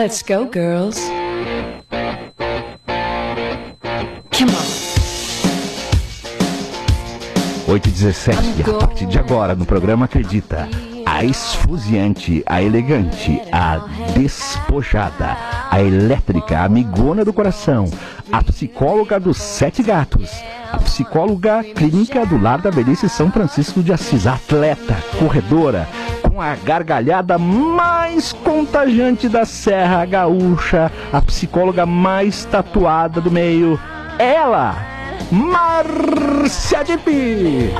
Let's go, girls. Come on. 8 e 17 a partir de agora no programa Acredita. A esfuziante, a elegante, a despojada, a elétrica, a amigona do coração, a psicóloga dos sete gatos, a psicóloga clínica do Lar da Velhice São Francisco de Assis, atleta, corredora, com a gargalhada mais contagiante da Serra Gaúcha, a psicóloga mais tatuada do meio, ela, Márcia Dipi.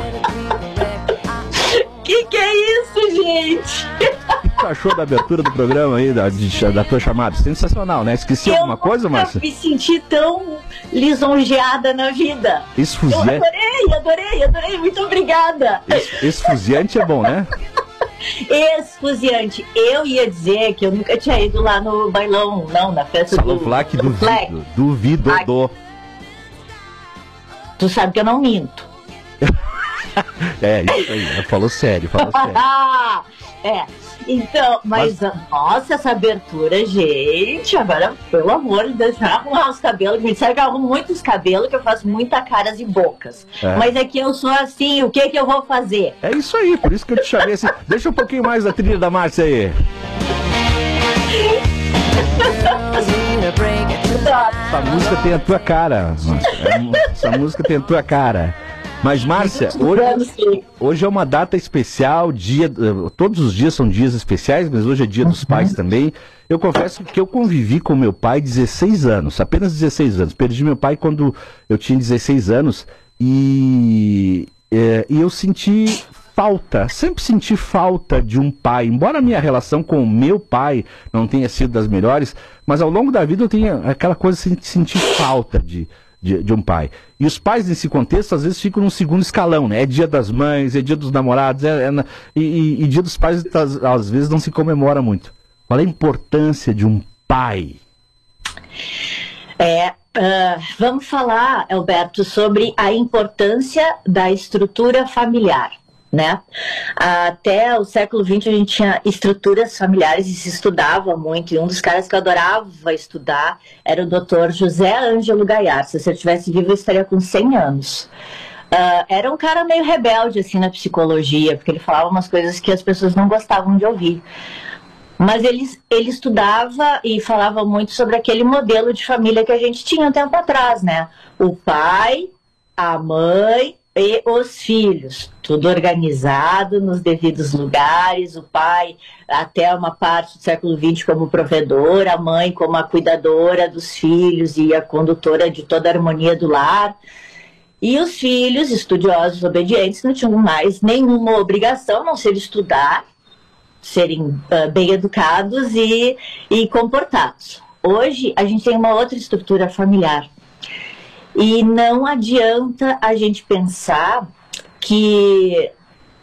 Que que é isso, gente? O que tu achou da abertura do programa aí, da, da tua chamada? Sensacional, né? Esqueci alguma coisa, Márcia? me senti tão lisonjeada na vida. Eu Esfuziante, adorei, adorei, adorei. Muito obrigada. es- esfuziante é bom, né? Esfuziante. Eu ia dizer que eu nunca tinha ido lá no bailão, não, na festa Salão do, Flac, do Flac. duvido, duvido, do. Tu sabe que eu não minto. É, isso aí, falou sério, falou sério. é. Então, mas, ah, nossa, essa abertura, gente, agora, pelo amor de Deus, arrumar os cabelos. Me disseram que eu arrumo muitos cabelos, que eu faço muita caras e bocas. É. Mas é que eu sou assim, o que que eu vou fazer? É isso aí, por isso que eu te chamei assim. Deixa um pouquinho mais da trilha da Márcia aí. Essa música tem a tua cara. É Essa música tem a tua cara. Mas, Márcia, hoje, hoje é uma data especial, dia, todos os dias são dias especiais, mas hoje é dia dos pais também. Eu confesso que eu convivi com meu pai 16 anos, apenas 16 anos. Perdi meu pai quando eu tinha 16 anos e, eh, e eu senti falta, sempre senti falta de um pai. Embora a minha relação com o meu pai não tenha sido das melhores, mas ao longo da vida eu tenho aquela coisa de sentir falta de, de, de um pai. E os pais nesse contexto às vezes ficam num segundo escalão, né? É dia das mães, é dia dos namorados, é, é na- e, e- e dia dos pais às, às vezes não se comemora muito. Qual é a importância de um pai? É, ah, vamos falar, Alberto, sobre a importância da estrutura familiar. Né? Até o século XX a gente tinha estruturas familiares e se estudava muito. E um dos caras que eu adorava estudar era o Dr. José Ângelo Gaiar. Se ele estivesse vivo, eu estaria com 100 anos. Ah, era um cara meio rebelde assim na psicologia, porque ele falava umas coisas que as pessoas não gostavam de ouvir. Mas ele, ele estudava e falava muito sobre aquele modelo de família que a gente tinha um tempo atrás, né? O pai, a mãe e os filhos. Tudo organizado nos devidos lugares. O pai, até uma parte do século XX, como provedor, a mãe como a cuidadora dos filhos e a condutora de toda a harmonia do lar. E os filhos, estudiosos, obedientes, não tinham mais nenhuma obrigação, a não ser estudar serem ah, bem educados e, e comportados. Hoje a gente tem uma outra estrutura familiar e não adianta a gente pensar que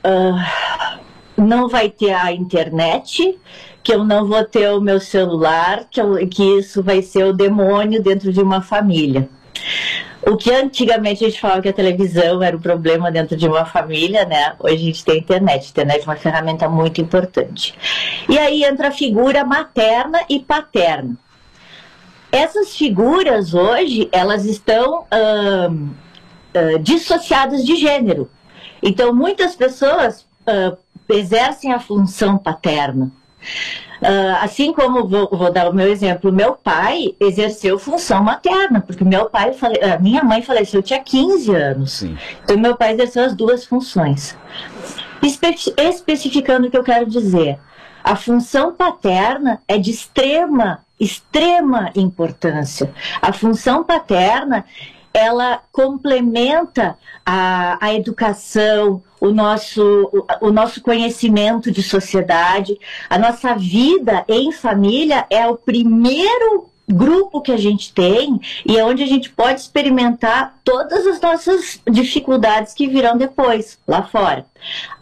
ah, não vai ter a internet, que eu não vou ter o meu celular, que, eu- que isso vai ser o demônio dentro de uma família. O que antigamente a gente falava que a televisão era o problema dentro de uma família, né? Hoje a gente tem internet. Internet é uma ferramenta muito importante. E aí entra a figura materna e paterna. Essas figuras hoje, elas estão ahn, ah, dissociadas de gênero. Então, muitas pessoas ah, exercem a função paterna. Assim como vou, vou dar o meu exemplo, meu pai exerceu função materna, porque meu pai, fale- a minha mãe faleceu, eu tinha 15 anos. Sim. Então, meu pai exerceu as duas funções. Espe- especificando o que eu quero dizer, a função paterna é de extrema, extrema importância. A função paterna ela complementa a, a educação, o nosso, o, o nosso conhecimento de sociedade. A nossa vida em família é o primeiro grupo que a gente tem e é onde a gente pode experimentar todas as nossas dificuldades que virão depois, lá fora.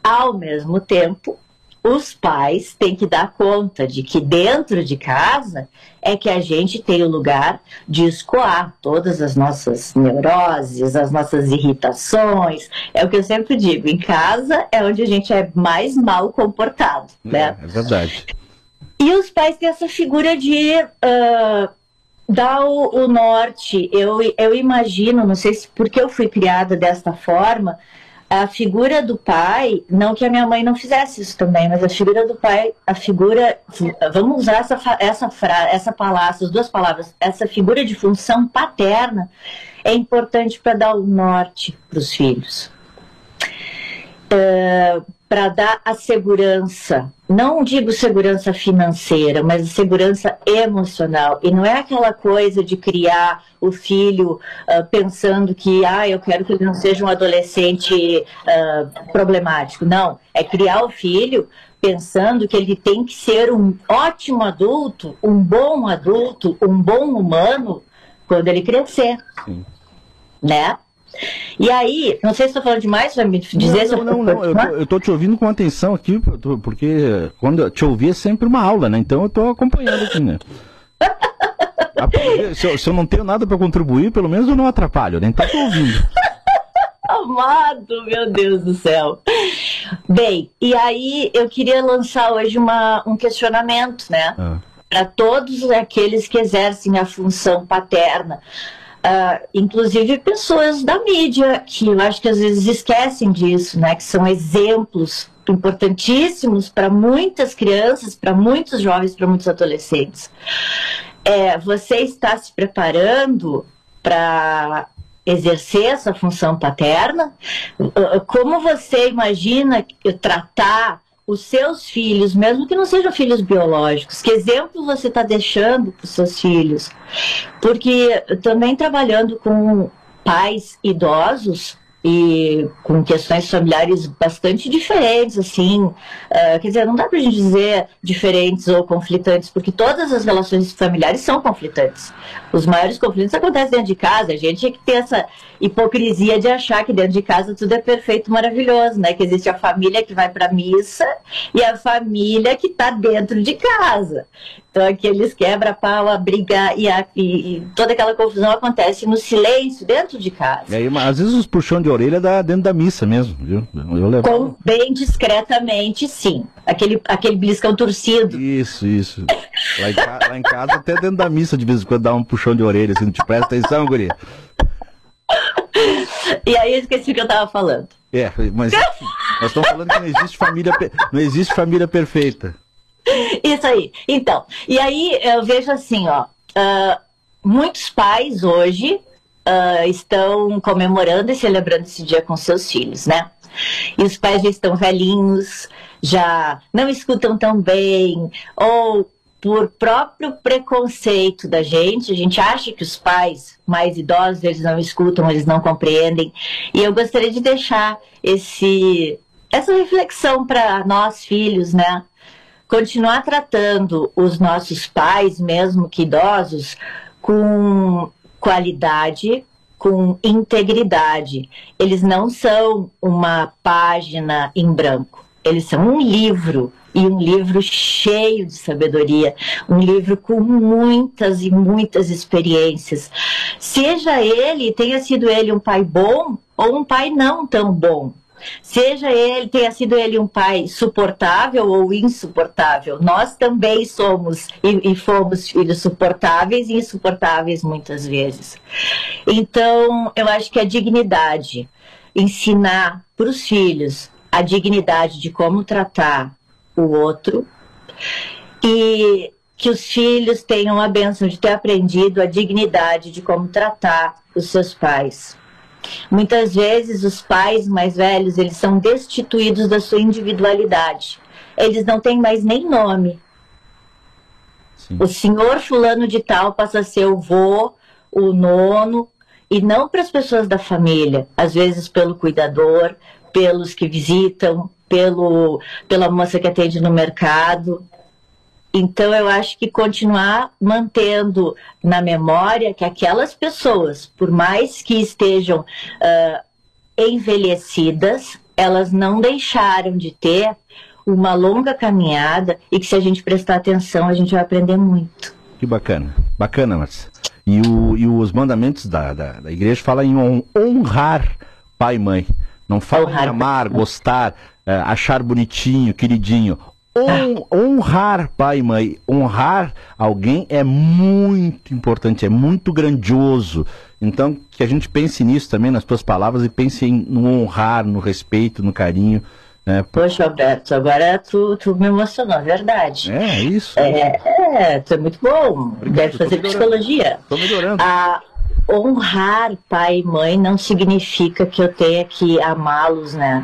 Ao mesmo tempo, os pais têm que dar conta de que dentro de casa é que a gente tem o lugar de escoar todas as nossas neuroses, as nossas irritações. É o que eu sempre digo, em casa é onde a gente é mais mal comportado, né? É, é verdade. E E os pais têm essa figura de uh, dar o, o, norte. Eu, eu imagino, não sei se porque eu fui criada desta forma, a figura do pai, não que a minha mãe não fizesse isso também, mas a figura do pai, a figura, vamos usar essa essa frase, essa palavra, essas duas palavras, essa figura de função paterna é importante para dar o norte para os filhos. Uh, para dar a segurança, não digo segurança financeira, mas segurança emocional. E não é aquela coisa de criar o filho uh, pensando que, ah, eu quero que ele não seja um adolescente uh, problemático. Não, é criar o filho pensando que ele tem que ser um ótimo adulto, um bom adulto, um bom humano quando ele crescer. Sim. Né? E aí, não sei se estou falando demais, vai me dizer não, não, não, não. Eu, tô, eu tô te ouvindo com atenção aqui, porque quando te ouvir é sempre uma aula, né? Então eu estou acompanhando aqui, né? se, eu, se eu não tenho nada para contribuir, pelo menos eu não atrapalho, né? Então estou ouvindo. Amado, meu Deus do céu. Bem, e aí eu queria lançar hoje uma, um questionamento, né? Ah. Para todos aqueles que exercem a função paterna Uh, inclusive pessoas da mídia, que eu acho que às vezes esquecem disso, né? Que são exemplos importantíssimos para muitas crianças, para muitos jovens, para muitos adolescentes. É, você está se preparando para exercer essa função paterna? Como você imagina tratar os seus filhos, mesmo que não sejam filhos biológicos, que exemplo você está deixando para os seus filhos? Porque também trabalhando com pais idosos, e com questões familiares bastante diferentes, assim, uh, quer dizer, não dá para a gente dizer diferentes ou conflitantes, porque todas as relações familiares são conflitantes. Os maiores conflitos acontecem dentro de casa, a gente é que tem essa hipocrisia de achar que dentro de casa tudo é perfeito, maravilhoso, né? Que existe a família que vai para missa e a família que está dentro de casa. Então, aqueles quebra-pau, a briga e, a, e, e, toda aquela confusão acontece no silêncio, dentro de casa. E aí, às vezes os puxão de orelha dá dentro da missa mesmo, viu? Eu levo... Com, bem discretamente, sim. Aquele, aquele beliscão torcido. Isso, isso. Lá em, lá em, casa, até dentro da missa, de vez em quando dá um puxão de orelha, assim, não te presta atenção, guria. E aí eu esqueci o que eu estava falando. É, mas nós estamos falando que não existe família, não existe família perfeita. Isso aí. Então, e aí eu vejo assim, ó, uh, muitos pais hoje uh, estão comemorando e celebrando esse dia com seus filhos, né? E os pais já estão velhinhos, já não escutam tão bem, ou por próprio preconceito da gente, a gente acha que os pais mais idosos eles não escutam, eles não compreendem. E eu gostaria de deixar esse essa reflexão para nós filhos, né? Continuar tratando os nossos pais, mesmo que idosos, com qualidade, com integridade. Eles não são uma página em branco, eles são um livro e um livro cheio de sabedoria, um livro com muitas e muitas experiências. Seja ele, tenha sido ele um pai bom ou um pai não tão bom, Seja ele, tenha sido ele um pai suportável ou insuportável, nós também somos e, e fomos filhos suportáveis e insuportáveis muitas vezes. Então, eu acho que a dignidade, ensinar para os filhos a dignidade de como tratar o outro e que os filhos tenham a benção de ter aprendido a dignidade de como tratar os seus pais. Muitas vezes os pais mais velhos, eles são destituídos da sua individualidade. Eles não têm mais nem nome. Sim. O senhor fulano de tal passa a ser o vô, o nono, e não para as pessoas da família, às vezes pelo cuidador, pelos que visitam, pelo, pela moça que atende no mercado. Então, eu acho que continuar mantendo na memória que aquelas pessoas, por mais que estejam uh, envelhecidas, elas não deixaram de ter uma longa caminhada e que se a gente prestar atenção, a gente vai aprender muito. Que bacana, bacana, Marcia. E, o, e os mandamentos da, da, da igreja falam em honrar pai e mãe. Não fala honrar em amar, gostar, uh, achar bonitinho, queridinho honrar pai e mãe, honrar alguém é muito importante, é muito grandioso. Então, que a gente pense nisso também, nas tuas palavras, e pense em, no honrar, no respeito, no carinho. Né? Poxa, Alberto, agora tu, tu me emocionou, é verdade. É, isso. É, é, tu é muito bom. Obrigado, Deve fazer psicologia. Estou melhorando. Ah, honrar pai e mãe não significa que eu tenha que amá-los, né?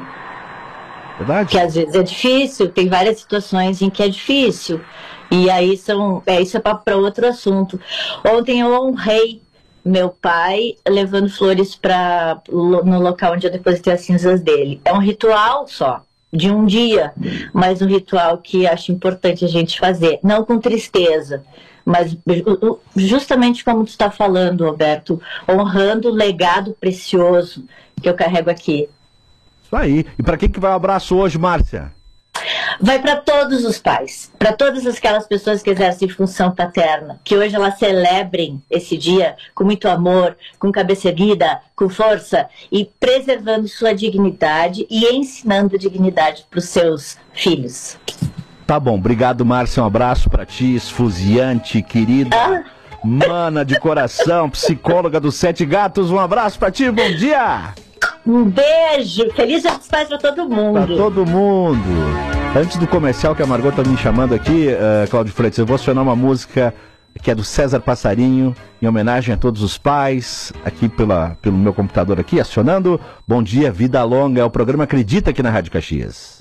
Verdade. Que às vezes é difícil, tem várias situações em que é difícil. E aí são, é, isso é para outro assunto. Ontem eu honrei meu pai levando flores para no local onde eu depositei as cinzas dele. É um ritual só de um dia, mas um ritual que acho importante a gente fazer, não com tristeza, mas justamente como tu está falando, Roberto, honrando o legado precioso que eu carrego aqui. Isso aí. E para quem que vai o abraço hoje, Márcia? vai para todos os pais, para todas aquelas pessoas que exercem função paterna, que hoje elas celebrem esse dia com muito amor, com cabeça erguida, com força e preservando sua dignidade e ensinando dignidade para os seus filhos. Tá bom, obrigado, Márcia. Um abraço para ti, esfuziante, querida. Ah. Mana de coração, psicóloga dos Sete Gatos. Um abraço para ti, bom dia! Um beijo, feliz dia dos pais para todo mundo. Para todo mundo. Antes do comercial que a Margot tá me chamando aqui, uh, Cláudio Freitas, eu vou acionar uma música que é do César Passarinho, em homenagem a todos os pais, aqui pela, pelo meu computador aqui, acionando. Bom dia, vida longa, é o programa Acredita aqui na Rádio Caxias.